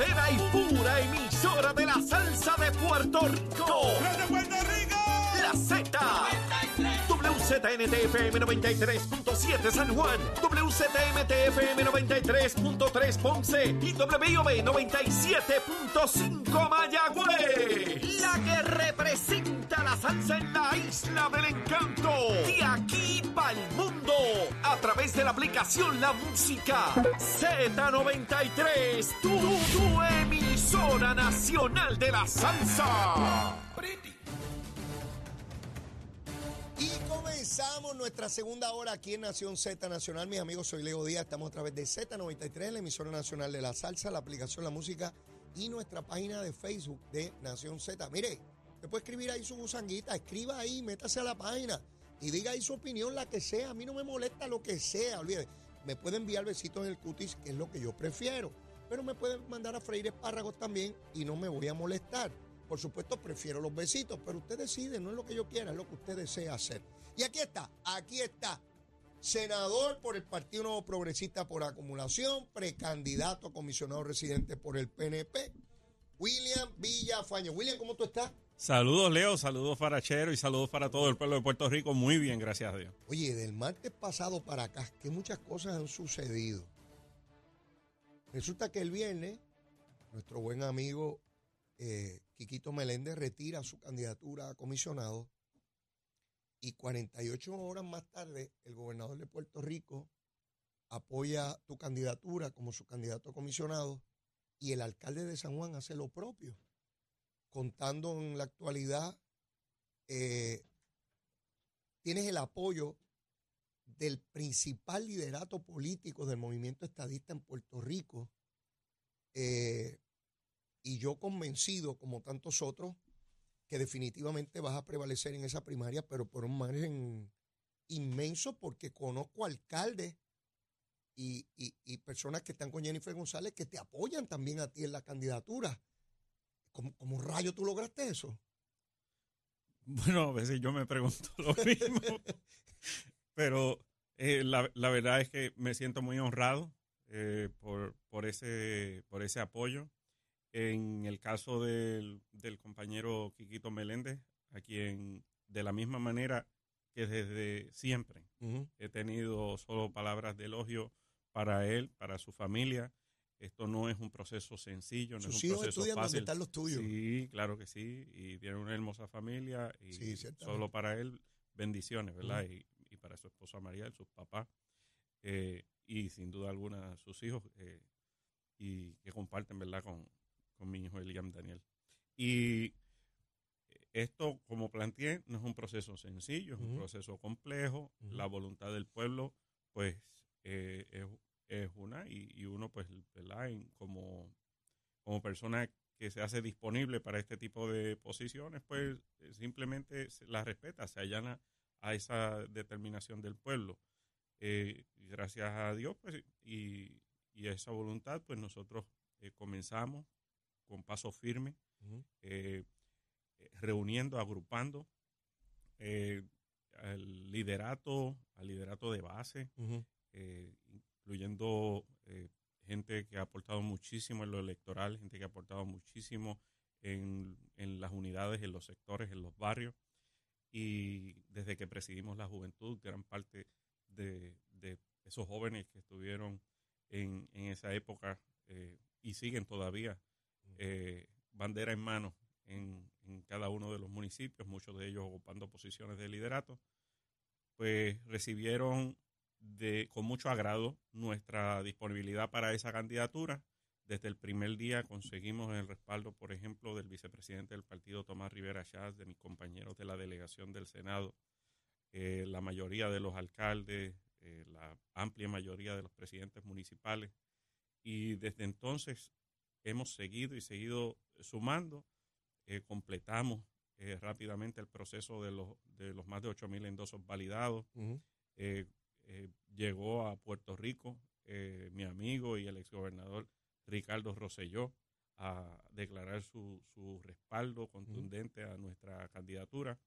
verdadera y pura emisora de la salsa de Puerto Rico. ¡De Puerto Rico! La Z. WZNTFM 93.7 San Juan, WZMTFM 93.3 Ponce y WIOB 97.5 Mayagüez. La que representa salsa en la isla del encanto. De aquí para el mundo. A través de la aplicación La Música Z93. Tu, emisora nacional de la salsa. Y comenzamos nuestra segunda hora aquí en Nación Z Nacional. Mis amigos, soy Leo Díaz. Estamos a través de Z93, la emisora nacional de la salsa, la aplicación La Música y nuestra página de Facebook de Nación Z. Mire, usted puede escribir ahí su gusanguita, escriba ahí, métase a la página y diga ahí su opinión, la que sea. A mí no me molesta lo que sea, olvide. Me puede enviar besitos en el cutis, que es lo que yo prefiero. Pero me pueden mandar a freír espárragos también y no me voy a molestar. Por supuesto, prefiero los besitos, pero usted decide, no es lo que yo quiera, es lo que usted desea hacer. Y aquí está, aquí está. Senador por el Partido Nuevo Progresista por acumulación, precandidato a comisionado residente por el PNP, William Villafaño. William, ¿cómo tú estás? Saludos, Leo, saludos Farachero y saludos para todo el pueblo de Puerto Rico. Muy bien, gracias a Dios. Oye, del martes pasado para acá, que muchas cosas han sucedido. Resulta que el viernes, nuestro buen amigo eh, Quiquito Meléndez retira su candidatura a comisionado y 48 horas más tarde el gobernador de Puerto Rico apoya tu candidatura como su candidato a comisionado y el alcalde de San Juan hace lo propio, contando en la actualidad, eh, tienes el apoyo del principal liderato político del movimiento estadista en Puerto Rico, eh, y yo convencido, como tantos otros, que definitivamente vas a prevalecer en esa primaria, pero por un margen inmenso, porque conozco alcaldes y, y, y personas que están con Jennifer González que te apoyan también a ti en la candidatura. ¿Cómo, cómo rayo tú lograste eso? Bueno, a veces yo me pregunto lo mismo, pero eh, la, la verdad es que me siento muy honrado eh, por, por, ese, por ese apoyo. En el caso del, del compañero Quiquito Meléndez, a quien de la misma manera que desde siempre he tenido solo palabras de elogio para él, para su familia. Esto no es un proceso sencillo, no Sus es un hijos proceso estudian donde fácil. están los tuyos. Sí, claro que sí, y tiene una hermosa familia y Sí, solo para él bendiciones, ¿verdad? y, y para su esposa María, sus papás, eh, y sin duda alguna sus hijos, eh, y que comparten, ¿verdad? Con, con mi hijo Eliam Daniel. Y esto, como planteé, no es un proceso sencillo, es un proceso complejo. La voluntad del pueblo, pues, eh, es, es una, y, y uno, pues, ¿verdad? En- como, como persona que se hace disponible para este tipo de posiciones, pues, eh, simplemente la respeta, se allana a esa determinación del pueblo. Eh, y gracias a Dios, pues, y, y a esa voluntad, pues, nosotros eh, comenzamos con paso firme eh, reuniendo, agrupando al liderato, al liderato de base, eh, incluyendo eh, gente que ha aportado muchísimo en lo electoral, gente que ha aportado muchísimo en, en las unidades, en los sectores, en los barrios. Y desde que presidimos la juventud, gran parte de, de esos jóvenes que estuvieron en, en esa época eh, y siguen todavía eh, bandera en mano en, en cada uno de los municipios, muchos de ellos ocupando posiciones de liderato, pues recibieron de, con mucho agrado nuestra disponibilidad para esa candidatura. Desde el primer día conseguimos el respaldo, por ejemplo, del vicepresidente del partido Tomás Rivera Chávez, de mis compañeros de la delegación del Senado, eh, la mayoría de los alcaldes, eh, la amplia mayoría de los presidentes municipales. Y desde entonces hemos seguido y seguido sumando. Eh, completamos eh, rápidamente el proceso de los, de los más de 8.000 endosos validados. Eh, llegó a Puerto Rico eh, mi amigo y el exgobernador Ricardo Rosselló a declarar su, su respaldo contundente a nuestra candidatura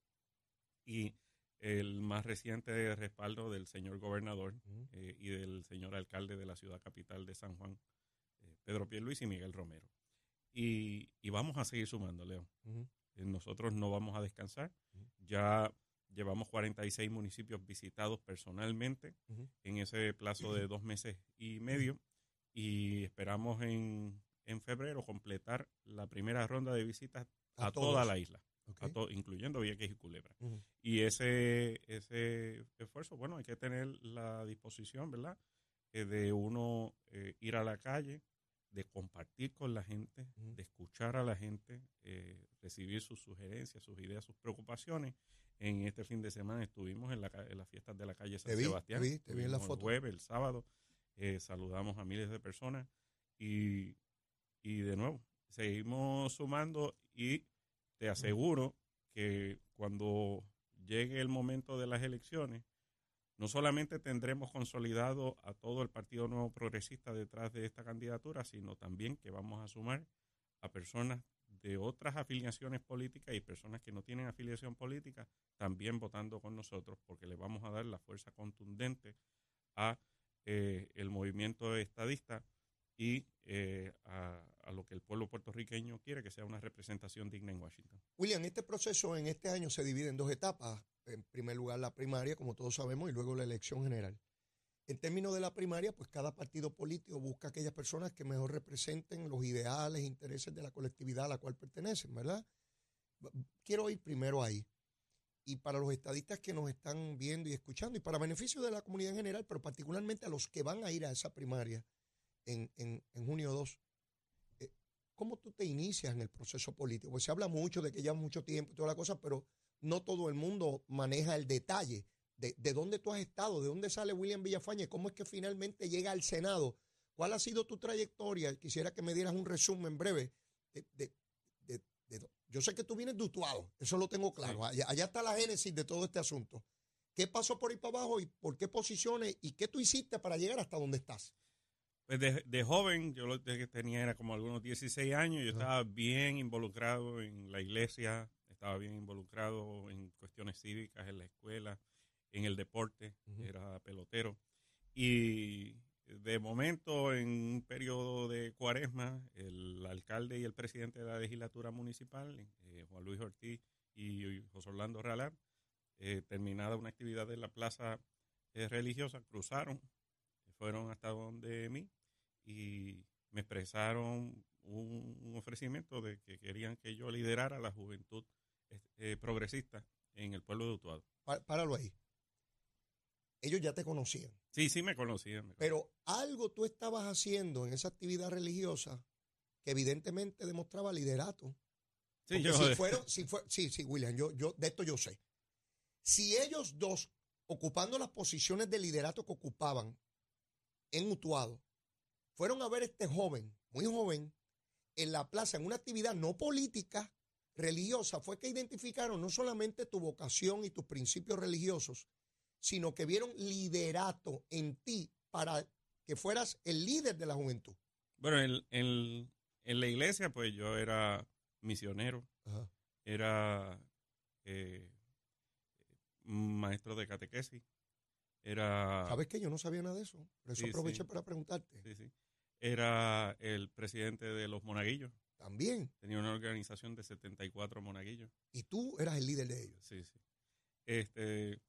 y el más reciente respaldo del señor gobernador eh, y del señor alcalde de la ciudad capital de San Juan, eh, Pedro Pierluisi y Miguel Romero. y, y vamos a seguir sumando, León. Nosotros no vamos a descansar. Ya llevamos 46 municipios visitados personalmente Ujú. en ese plazo de dos meses y medio y esperamos en, en febrero completar la primera ronda de visitas a, toda la isla, Ok. a to- incluyendo Vieques y Culebra. Y ese, ese esfuerzo, bueno, hay que tener la disposición, ¿verdad? Eh, de uno eh, ir a la calle, de compartir con la gente, de escuchar a la gente, eh, recibir sus sugerencias, sus ideas, sus preocupaciones. En este fin de semana estuvimos en, la, en las fiestas de la calle San Te vi, te Sebastián. vi, te vi en la Estuvimos foto. El jueves, el sábado, eh, saludamos a miles de personas y, y de nuevo, seguimos sumando y te aseguro que cuando llegue el momento de las elecciones, no solamente tendremos consolidado a todo el Partido Nuevo Progresista detrás de esta candidatura, sino también que vamos a sumar a personas de otras afiliaciones políticas y personas que no tienen afiliación política también votando con nosotros, porque le vamos a dar la fuerza contundente a eh, el movimiento estadista y eh, a, a lo que el pueblo puertorriqueño quiere, que sea una representación digna en Washington. William, este proceso en este año se divide en dos etapas. En primer lugar, la primaria, como todos sabemos, y luego la elección general. En términos de la primaria, pues cada partido político busca aquellas personas que mejor representen los ideales e intereses de la colectividad a la cual pertenecen, ¿verdad? Quiero ir primero ahí. Y para los estadistas que nos están viendo y escuchando, y para beneficio de la comunidad en general, pero particularmente a los que van a ir a esa primaria en, en, en junio 2, eh, ¿cómo tú te inicias en el proceso político? Pues se habla mucho de que lleva mucho tiempo y toda la cosa, pero no todo el mundo maneja el detalle de, de dónde tú has estado, de dónde sale William Villafañe, cómo es que finalmente llega al Senado, cuál ha sido tu trayectoria. Quisiera que me dieras un resumen breve de, de- yo sé que tú vienes de Utuado, eso lo tengo claro. Allá, allá está la génesis de todo este asunto. ¿Qué pasó por ahí para abajo y por qué posiciones y qué tú hiciste para llegar hasta donde estás? Pues de, de joven, yo lo que tenía era como algunos 16 años, yo Ajá. estaba bien involucrado en la iglesia, estaba bien involucrado en cuestiones cívicas, en la escuela, en el deporte, era pelotero. Y de momento, en un periodo de cuaresma, el alcalde y el presidente de la legislatura municipal, eh, Juan Luis Ortiz y José Orlando Realar, eh, terminada una actividad en la plaza eh, religiosa, cruzaron, fueron hasta donde mí y me expresaron un, un ofrecimiento de que querían que yo liderara la juventud eh, progresista en el pueblo de Utuado. Pá- Páralo ahí. Ellos ya te conocían. Sí, sí me conocían. me Pero algo tú estabas haciendo en esa actividad religiosa que evidentemente demostraba liderato. Sí, yo- si fueron, si fue, sí, sí, William, yo, yo de esto yo sé. Si ellos dos, ocupando las posiciones de liderato que ocupaban en Utuado, fueron a ver a este joven, muy joven, en la plaza, en una actividad no política, religiosa, fue que identificaron no solamente tu vocación y tus principios religiosos, sino que vieron liderato en ti para que fueras el líder de la juventud. Bueno, en, en- en la iglesia, pues yo era misionero, era eh, maestro de catequesis, era, ¿Sabes qué? Yo no sabía nada de eso. Por eso Sí, aproveché sí. para preguntarte. sí, sí, era el presidente de los monaguillos. También. Tenía una organización de 74 monaguillos. Y tú eras el líder de ellos. Sí, sí. Este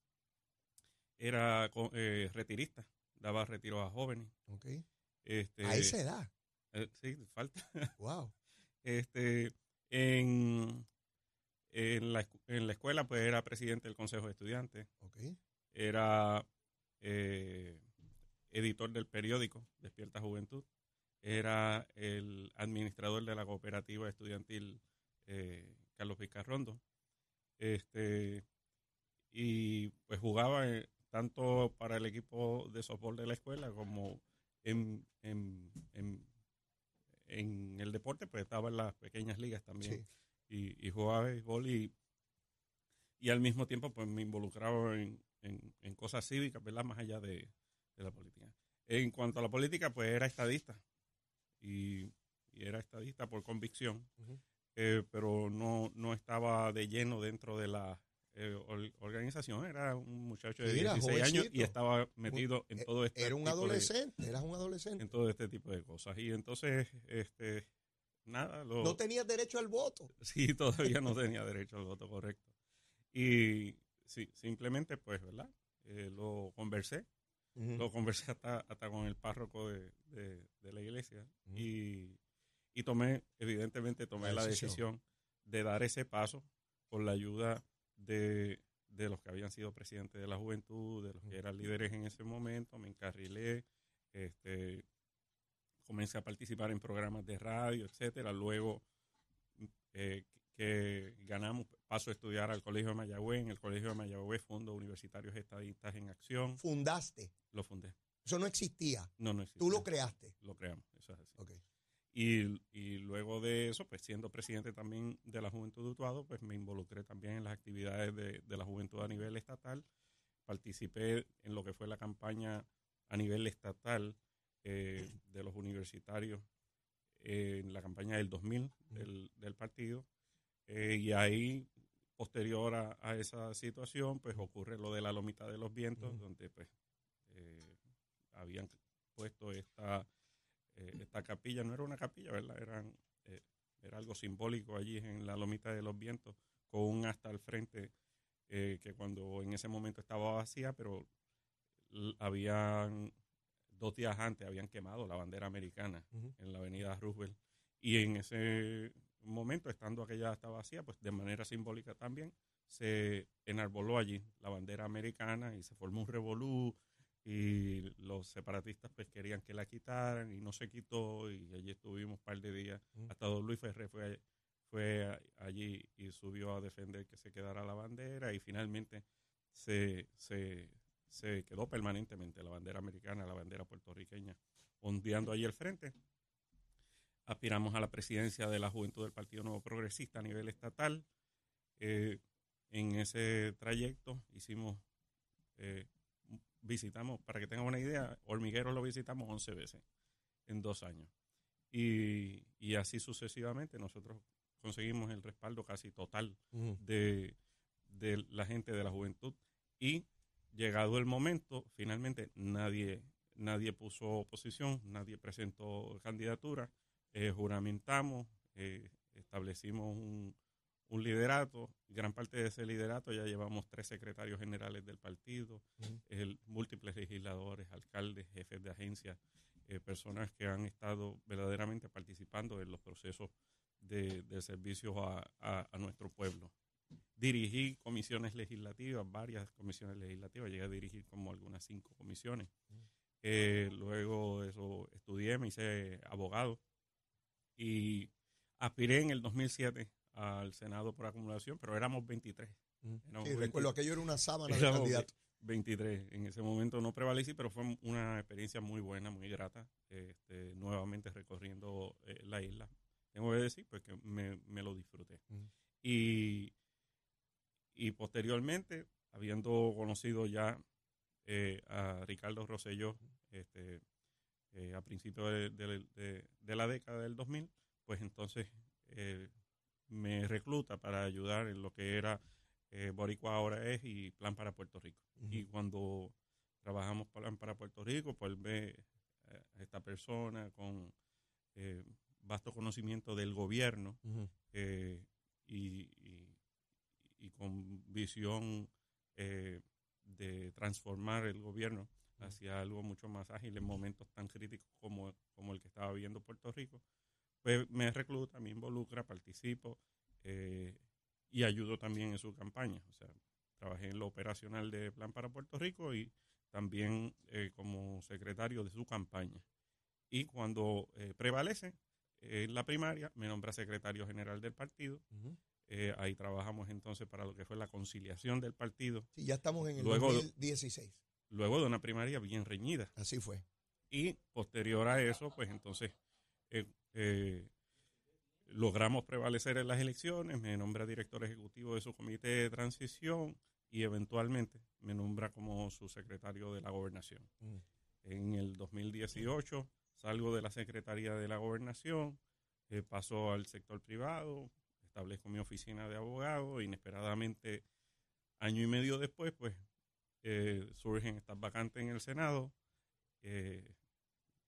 era eh, retirista, daba retiros a jóvenes. ¿Ok? Este, a esa edad. eh, sí, falta. Wow. Este, en, en, la, en la escuela, pues era presidente del Consejo de Estudiantes, era eh, editor del periódico Despierta Juventud, era el administrador de la cooperativa estudiantil Carlos Vizcarrondo, este, y pues jugaba tanto para el equipo de softball de la escuela como en, en, en, en el deporte, pues estaba en las pequeñas ligas también Sí. y, y jugaba béisbol y, y al mismo tiempo pues me involucraba en, en- en cosas cívicas, ¿verdad? Más allá de, de la política. En cuanto a la política, pues era estadista y, y era estadista por convicción, eh, pero no, no estaba de lleno dentro de la eh, or- organización. Era un muchacho de Sí, era 16 años y estaba metido en Eh, todo este Era un tipo de- adolescente, eras un adolescente. en todo este tipo de cosas. Y entonces, este, nada. no tenías derecho al voto. Sí, todavía no tenía derecho al voto, correcto. Y sí, simplemente, pues, ¿verdad? Eh, lo conversé. Lo conversé hasta, hasta con el párroco de, de, la iglesia. y, y, tomé, evidentemente, tomé la decisión. de dar ese paso con la ayuda de, de los que habían sido presidentes de la juventud, de los que eran líderes en ese momento. Me encarrilé. Este, comencé a participar en programas de radio, etcétera. Luego eh, que ganamos, paso a estudiar al Colegio de Mayagüez. En el Colegio de Mayagüez Fondo Universitarios Estadistas en Acción. ¿Fundaste? Lo fundé. Eso no existía. No, no existía. ¿Tú lo creaste? Lo creamos, eso es así. Y, y, luego de eso, pues siendo presidente también de la Juventud de Utuado, pues me involucré también en las actividades de, de la juventud a nivel estatal. Participé en lo que fue la campaña a nivel estatal eh, de los universitarios en la campaña del 2000 del, del partido. Eh, y ahí, posterior a, esa situación, pues ocurre lo de la lomita de los vientos, donde pues eh, habían puesto esta, esta capilla, no era una capilla, ¿verdad? Eran, era algo simbólico allí en la lomita de los vientos, con un hasta al frente que cuando en ese momento estaba vacía, pero habían dos días antes habían quemado la bandera americana en la avenida Roosevelt. Y en ese momento, estando aquella hasta vacía, pues de manera simbólica también, se enarboló allí la bandera americana y se formó un revolú y los separatistas pues querían que la quitaran y no se quitó y allí estuvimos un par de días. Hasta don Luis Ferré fue, fue allí y subió a defender que se quedara la bandera y finalmente se, se se quedó permanentemente la bandera americana, la bandera puertorriqueña, ondeando ahí el frente. Aspiramos a la presidencia de la Juventud del Partido Nuevo Progresista a nivel estatal. Eh, en ese trayecto hicimos, eh, visitamos, para que tengan una idea, Hormiguero lo visitamos 11 veces en dos años. Y, y así sucesivamente nosotros conseguimos el respaldo casi total de, de la gente de la juventud. Y llegado el momento, finalmente nadie, nadie puso oposición, nadie presentó candidatura, eh, juramentamos, eh, establecimos un, liderato, gran parte de ese liderato ya llevamos tres secretarios generales del partido, múltiples legisladores, alcaldes, jefes de agencias, eh, personas que han estado verdaderamente participando en los procesos de, servicio a nuestro pueblo. Dirigí comisiones legislativas, varias comisiones legislativas, llegué a dirigir como algunas cinco comisiones. Eh, luego de eso estudié, me hice abogado y aspiré en el 2007 al Senado por acumulación, pero éramos 23. sí, recuerdo, aquello era una sábana de candidato. 23. En ese momento no prevalecí, pero fue una experiencia muy buena, muy grata, este, nuevamente recorriendo eh, la isla. Tengo que decir, pues que me, me lo disfruté. Y y posteriormente, habiendo conocido ya eh, a Ricardo Rosselló este, eh, a principios de, la década del 2000, pues entonces eh, me recluta para ayudar en lo que era Boricua ahora es y Plan para Puerto Rico. Y cuando trabajamos Plan para Puerto Rico, pues ve a esta persona con vasto conocimiento del gobierno y y con visión eh, de transformar el gobierno hacia algo mucho más ágil en momentos tan críticos como, como el que estaba viviendo Puerto Rico, pues me recluta, me involucra, participo eh, y ayudo también en su campaña. O sea, trabajé en lo operacional de Plan para Puerto Rico y también eh, como secretario de su campaña. Y cuando prevalece en la primaria, me nombra secretario general del partido. Eh, ahí trabajamos entonces para lo que fue la conciliación del partido. Sí, ya estamos en el 2016. Luego de una primaria bien reñida. Así fue. Y posterior a eso, pues entonces eh, eh, logramos prevalecer en las elecciones, me nombra director ejecutivo de su comité de transición y eventualmente me nombra como su secretario de la gobernación. Mm. En el 2018 salgo de la Secretaría de la Gobernación, paso al sector privado, establezco mi oficina de abogado, inesperadamente, año y medio después, pues eh, surgen estas vacantes en el Senado. Eh,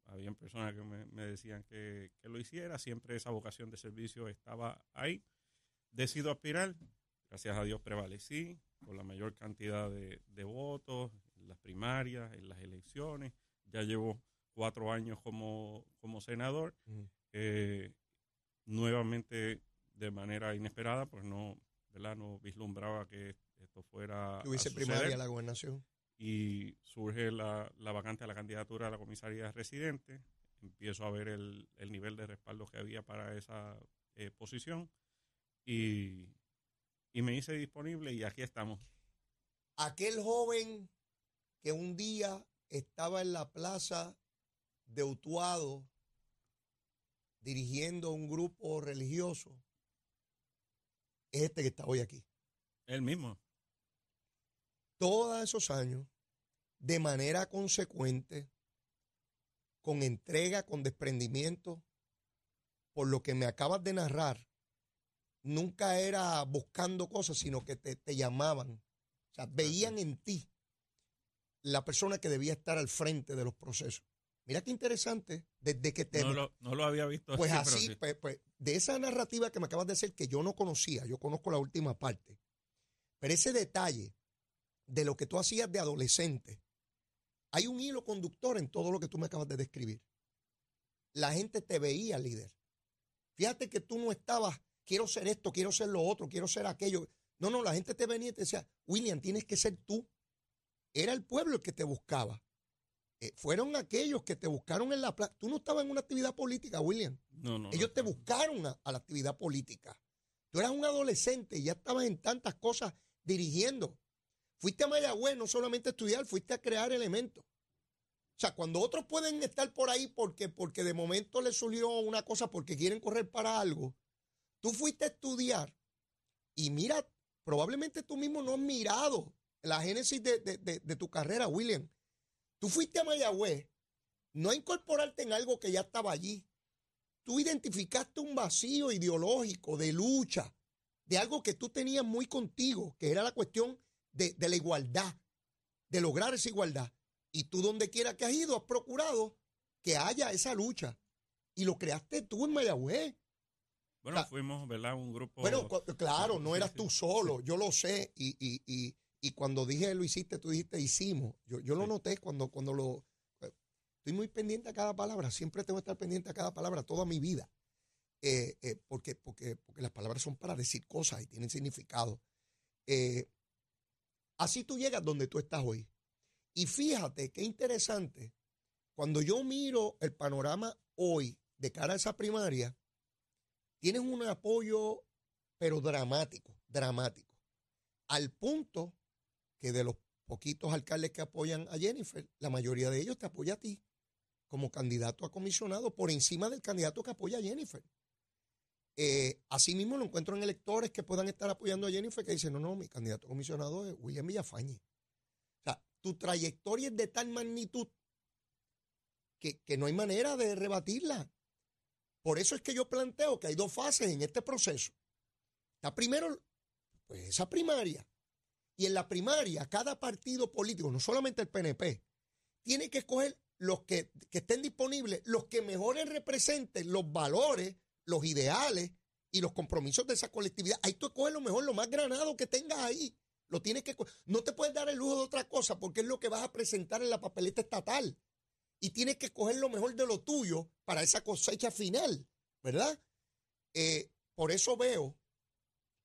habían personas que me, me decían que, que, lo hiciera, siempre esa vocación de servicio estaba ahí. Decido aspirar, gracias a Dios prevalecí con la mayor cantidad de, de votos en las primarias, en las elecciones. Ya llevo cuatro años como, como senador. Mm. Eh, nuevamente de manera inesperada, pues no, ¿verdad? no vislumbraba que esto fuera. Hubiese primaria la gobernación. Y surge la, la, vacante a la candidatura a la comisaría residente. Empiezo a ver el, el nivel de respaldo que había para esa eh, posición. Y, y me hice disponible y aquí estamos. Aquel joven que un día estaba en la plaza de Utuado dirigiendo un grupo religioso es este que está hoy aquí. El mismo. Todos esos años, de manera consecuente, con entrega, con desprendimiento, por lo que me acabas de narrar, nunca era buscando cosas, sino que te, te llamaban. O sea, veían en ti la persona que debía estar al frente de los procesos. Mira qué interesante, desde que te... No lo, no lo había visto Pues así, pues, pues, de esa narrativa que me acabas de decir que yo no conocía, yo conozco la última parte, pero ese detalle de lo que tú hacías de adolescente, hay un hilo conductor en todo lo que tú me acabas de describir. La gente te veía líder. Fíjate que tú no estabas, quiero ser esto, quiero ser lo otro, quiero ser aquello. No, no, la gente te venía y te decía, William, tienes que ser tú. Era el pueblo el que te buscaba. Eh, fueron aquellos que te buscaron en la plaza. Tú no estabas en una actividad política, William. No, no. Ellos te buscaron a, la actividad política. Tú eras un adolescente y ya estabas en tantas cosas dirigiendo. Fuiste a Mayagüez no solamente a estudiar, fuiste a crear elementos. O sea, cuando otros pueden estar por ahí porque, porque de momento les surgió una cosa porque quieren correr para algo, tú fuiste a estudiar y mira, probablemente tú mismo no has mirado la génesis de tu carrera, William. Tú fuiste a Mayagüez, no a incorporarte en algo que ya estaba allí. Tú identificaste un vacío ideológico de lucha, de algo que tú tenías muy contigo, que era la cuestión de, la igualdad, de lograr esa igualdad. Y tú donde quiera que has ido, has procurado que haya esa lucha. Y lo creaste tú en Mayagüez. Bueno, fuimos, ¿verdad? Un grupo. Bueno, claro, no eras tú solo, yo lo sé. Y, y, y, y cuando dije lo hiciste, tú dijiste hicimos. Yo, yo lo noté cuando, cuando lo. Eh, estoy muy pendiente a cada palabra. Siempre tengo que estar pendiente a cada palabra toda mi vida. Eh, eh, porque, porque, porque las palabras son para decir cosas y tienen significado. Así tú llegas donde tú estás hoy. Y fíjate qué interesante. Cuando yo miro el panorama hoy de cara a esa primaria, tienes un apoyo, pero dramático, dramático. Al punto que de los poquitos alcaldes que apoyan a Jennifer, la mayoría de ellos te apoya a ti como candidato a comisionado por encima del candidato que apoya a Jennifer. Eh, asimismo lo encuentro en electores que puedan estar apoyando a Jennifer que dicen, no, no, mi candidato comisionado es William Villafañe. O sea, tu trayectoria es de tal magnitud que, que no hay manera de rebatirla. Por eso es que yo planteo que hay dos fases en este proceso. Está primero, pues esa primaria, y en la primaria, cada partido político, no solamente el PNP, tiene que escoger los que, estén disponibles, los que mejores representen los valores, los ideales y los compromisos de esa colectividad. Ahí tú escoges lo mejor, lo más granado que tengas ahí. Lo tienes que no te puedes dar el lujo de otra cosa porque es lo que vas a presentar en la papeleta estatal. Y tienes que escoger lo mejor de lo tuyo para esa cosecha final, ¿verdad? Eh, por eso veo,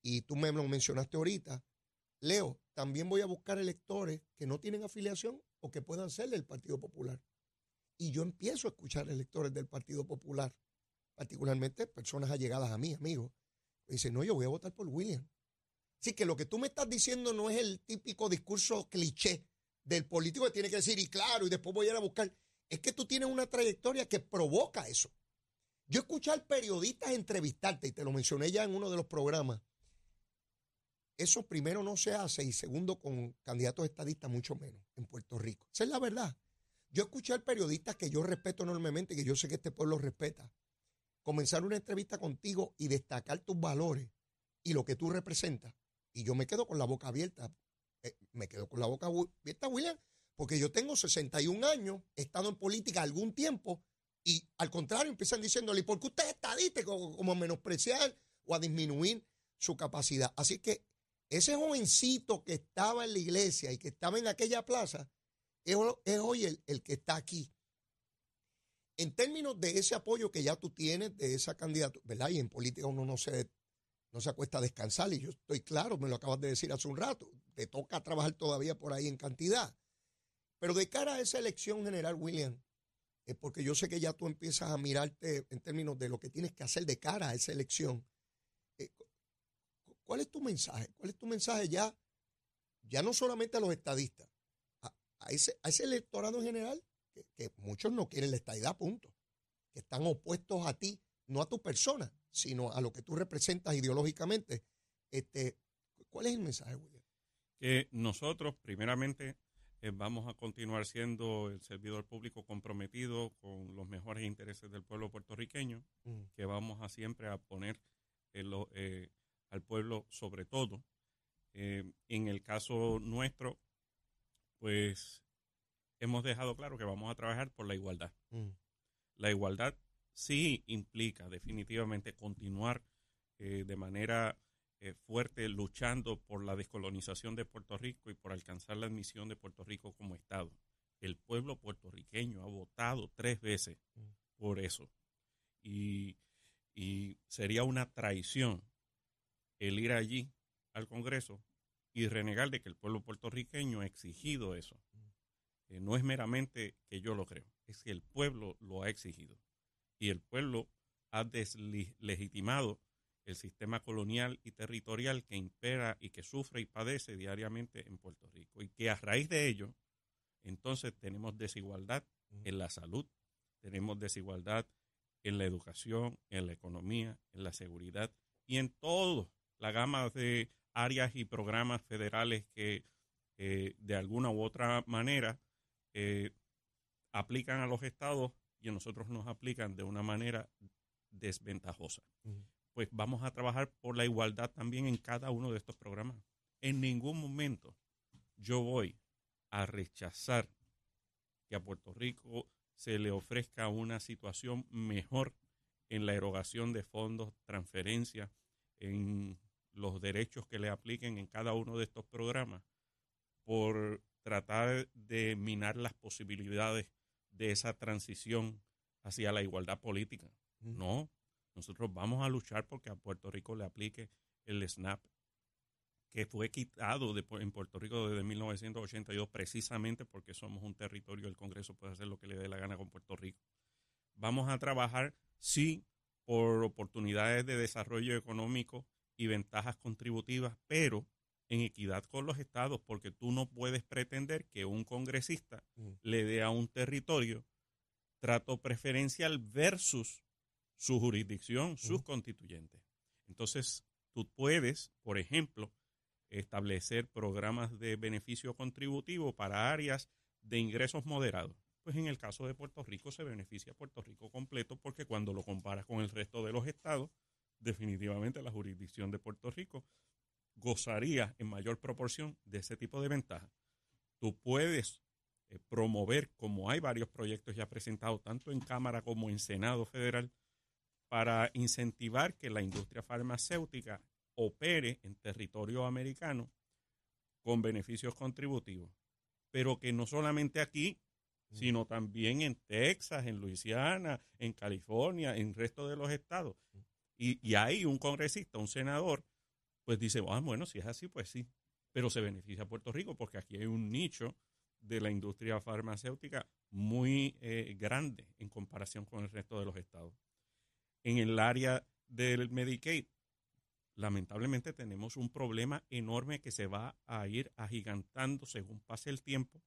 y tú me lo mencionaste ahorita, Leo, también voy a buscar electores que no tienen afiliación o que puedan ser del Partido Popular. Y yo empiezo a escuchar electores del Partido Popular, particularmente personas allegadas a mí, amigos. Dicen, no, yo voy a votar por William. Así que lo que tú me estás diciendo no es el típico discurso cliché del político que tiene que decir, y claro, y después voy a ir a buscar. Es que tú tienes una trayectoria que provoca eso. Yo escuchar periodistas entrevistarte, y te lo mencioné ya en uno de los programas, eso primero no se hace y segundo con candidatos estadistas mucho menos en Puerto Rico. Esa es la verdad. Yo escuché al periodista que yo respeto enormemente, que yo sé que este pueblo respeta, comenzar una entrevista contigo y destacar tus valores y lo que tú representas. Y yo me quedo con la boca abierta. Eh, me quedo con la boca abierta, William, porque yo tengo 61 años, he estado en política algún tiempo Y al contrario, empiezan diciéndole, ¿por qué usted es estadista? Como, como a menospreciar o a disminuir su capacidad. Así que ese jovencito que estaba en la iglesia y que estaba en aquella plaza, es, hoy el, el, que está aquí. En términos de ese apoyo que ya tú tienes, de esa candidatura, ¿verdad? Y en política uno no se, no se acuesta a descansar, y yo estoy claro, me lo acabas de decir hace un rato, te toca trabajar todavía por ahí en cantidad. Pero de cara a esa elección general, William, es porque yo sé que ya tú empiezas a mirarte en términos de lo que tienes que hacer de cara a esa elección. Eh, ¿Cuál es tu mensaje? ¿Cuál es tu mensaje ya, ya no solamente a los estadistas, a, ese, a ese electorado en general, que, muchos no quieren la estadidad, punto, que están opuestos a ti, no a tu persona, sino a lo que tú representas ideológicamente. Este, ¿Cuál es el mensaje, William? Que nosotros, primeramente, eh, vamos a continuar siendo el servidor público comprometido con los mejores intereses del pueblo puertorriqueño, mm. que vamos a siempre a poner eh, al pueblo sobre todo. Eh, en el caso nuestro, pues hemos dejado claro que vamos a trabajar por la igualdad. Mm. La igualdad sí implica definitivamente continuar de manera eh, fuerte luchando por la descolonización de Puerto Rico y por alcanzar la admisión de Puerto Rico como Estado. El pueblo puertorriqueño ha votado tres veces mm. por eso. Y, sería una traición el ir allí al Congreso y renegar de que el pueblo puertorriqueño ha exigido eso. Eh, no es meramente que yo lo creo, es que el pueblo lo ha exigido. Y el pueblo ha deslegitimado el sistema colonial y territorial que impera y que sufre y padece diariamente en Puerto Rico. Y que a raíz de ello, entonces tenemos desigualdad en la salud, tenemos desigualdad en la educación, en la economía, en la seguridad y en toda la gama de áreas y programas federales que eh, de alguna u otra manera eh, aplican a los estados y a nosotros nos aplican de una manera desventajosa pues vamos a trabajar por la igualdad también en cada uno de estos programas. En ningún momento yo voy a rechazar que a Puerto Rico se le ofrezca una situación mejor en la erogación de fondos, transferencias, en los derechos que le apliquen en cada uno de estos programas, por tratar de minar las posibilidades de esa transición hacia la igualdad política. No, nosotros vamos a luchar porque a Puerto Rico le aplique el SNAP, que fue quitado en Puerto Rico desde 1982 precisamente porque somos un territorio, el Congreso puede hacer lo que le dé la gana con Puerto Rico. Vamos a trabajar, sí, por oportunidades de desarrollo económico y ventajas contributivas, pero en equidad con los estados, porque tú no puedes pretender que un congresista mm. le dé a un territorio trato preferencial versus su jurisdicción, sus constituyentes. Entonces, tú puedes, por ejemplo, establecer programas de beneficio contributivo para áreas de ingresos moderados. Pues en el caso de Puerto Rico se beneficia a Puerto Rico completo porque cuando lo comparas con el resto de los estados, definitivamente la jurisdicción de Puerto Rico gozaría en mayor proporción de ese tipo de ventaja. Tú puedes eh, promover, como hay varios proyectos ya presentados, tanto en Cámara como en Senado Federal, para incentivar que la industria farmacéutica opere en territorio americano con beneficios contributivos, pero que no solamente aquí, mm. sino también en Texas, en Luisiana, en California, en el resto de los estados. Mm. Y, y ahí un congresista, un senador, pues dice, ah, bueno, si es así, pues sí, pero se beneficia a Puerto Rico porque aquí hay un nicho de la industria farmacéutica muy eh, grande en comparación con el resto de los estados en el área del Medicaid, lamentablemente tenemos un problema enorme que se va a ir agigantando según pase el tiempo,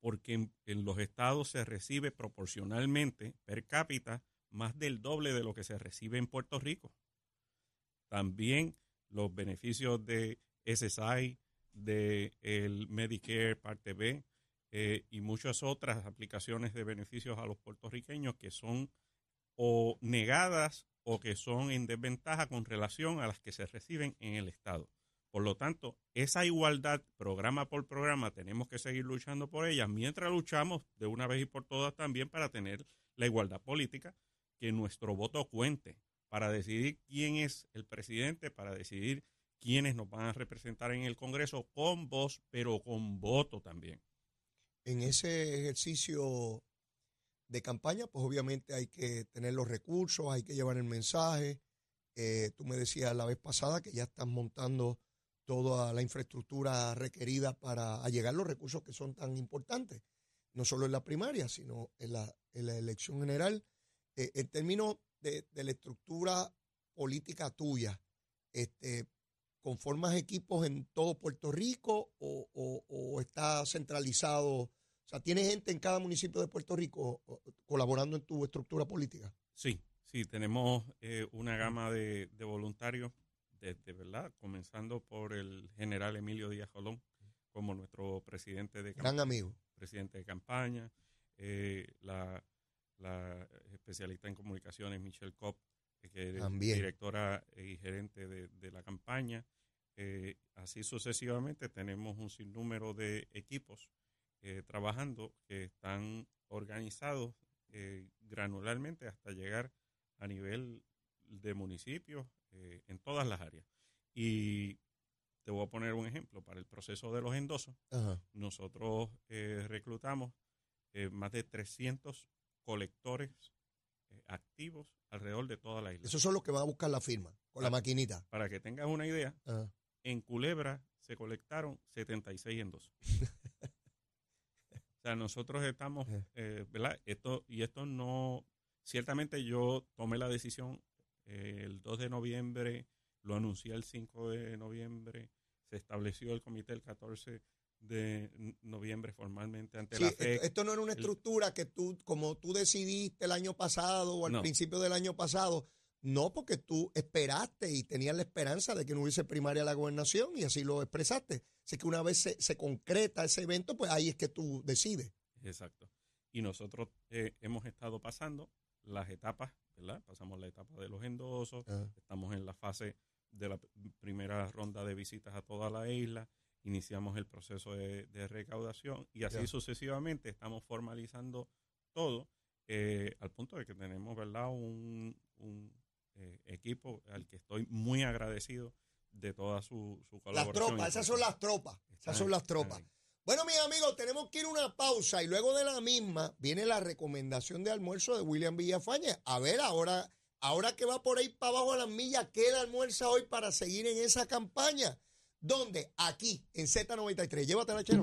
porque en, los estados se recibe proporcionalmente per cápita más del doble de lo que se recibe en Puerto Rico. También los beneficios de SSI, de el Medicare Parte B eh, y muchas otras aplicaciones de beneficios a los puertorriqueños que son o negadas o que son en desventaja con relación a las que se reciben en el Estado. Por lo tanto, esa igualdad, programa por programa, tenemos que seguir luchando por ella, mientras luchamos de una vez y por todas también para tener la igualdad política, que nuestro voto cuente para decidir quién es el presidente, para decidir quiénes nos van a representar en el Congreso con voz, pero con voto también. En ese ejercicio de campaña, pues obviamente hay que tener los recursos, hay que llevar el mensaje. Eh, tú me decías la vez pasada que ya están montando toda la infraestructura requerida para llegar los recursos que son tan importantes, no solo en la primaria, sino en la, elección general. Eh, en términos de, la estructura política tuya, este, ¿conformas equipos en todo Puerto Rico o, o está centralizado? O sea, ¿tienes gente en cada municipio de Puerto Rico colaborando en tu estructura política? Sí, sí, tenemos eh, una gama de, de voluntarios de verdad, comenzando por el general Emilio Díaz Jolón como nuestro presidente de Gran amigo. Presidente de campaña, eh, la, especialista en comunicaciones Michelle Kopp, eh, que es directora y gerente de, la campaña. Eh, así sucesivamente tenemos un sinnúmero de equipos trabajando que están organizados granularmente hasta llegar a nivel de municipios eh, en todas las áreas. Y te voy a poner un ejemplo. Para el proceso de los endosos, nosotros eh, reclutamos eh, más de 300 colectores activos alrededor de toda la isla. Esos son los que van a buscar la firma con la maquinita. Para que tengas una idea, en Culebra se colectaron 76 endosos. o sea, nosotros estamos, ¿verdad? Esto, y esto no, ciertamente yo tomé la decisión el 2 de noviembre, lo anuncié el 5 de noviembre, se estableció el comité el 14 de noviembre formalmente ante la FED. Esto, no era una estructura que tú, como tú decidiste el año pasado o al principio del año pasado, no porque tú esperaste y tenías la esperanza de que no hubiese primaria a la gobernación y así lo expresaste. Así que una vez se, concreta ese evento, pues ahí es que tú decides. Exacto. Y nosotros eh, hemos estado pasando las etapas Pasamos la etapa de los endosos, ah. estamos en la fase de la primera ronda de visitas a toda la isla, iniciamos el proceso de, recaudación y así sucesivamente estamos formalizando todo eh, al punto de que tenemos, ¿verdad? Un, eh, equipo al que estoy muy agradecido de toda su, su colaboración. Las tropas, esas son las tropas, esas son las tropas. Bueno, mis amigos, tenemos que ir a una pausa y luego de la misma viene la recomendación de almuerzo de William Villafaña. A ver, ahora, ahora que va por ahí para abajo a las millas, ¿qué almuerza hoy para seguir en esa campaña? ¿Dónde? Aquí, en Z93. Llévatela, chero.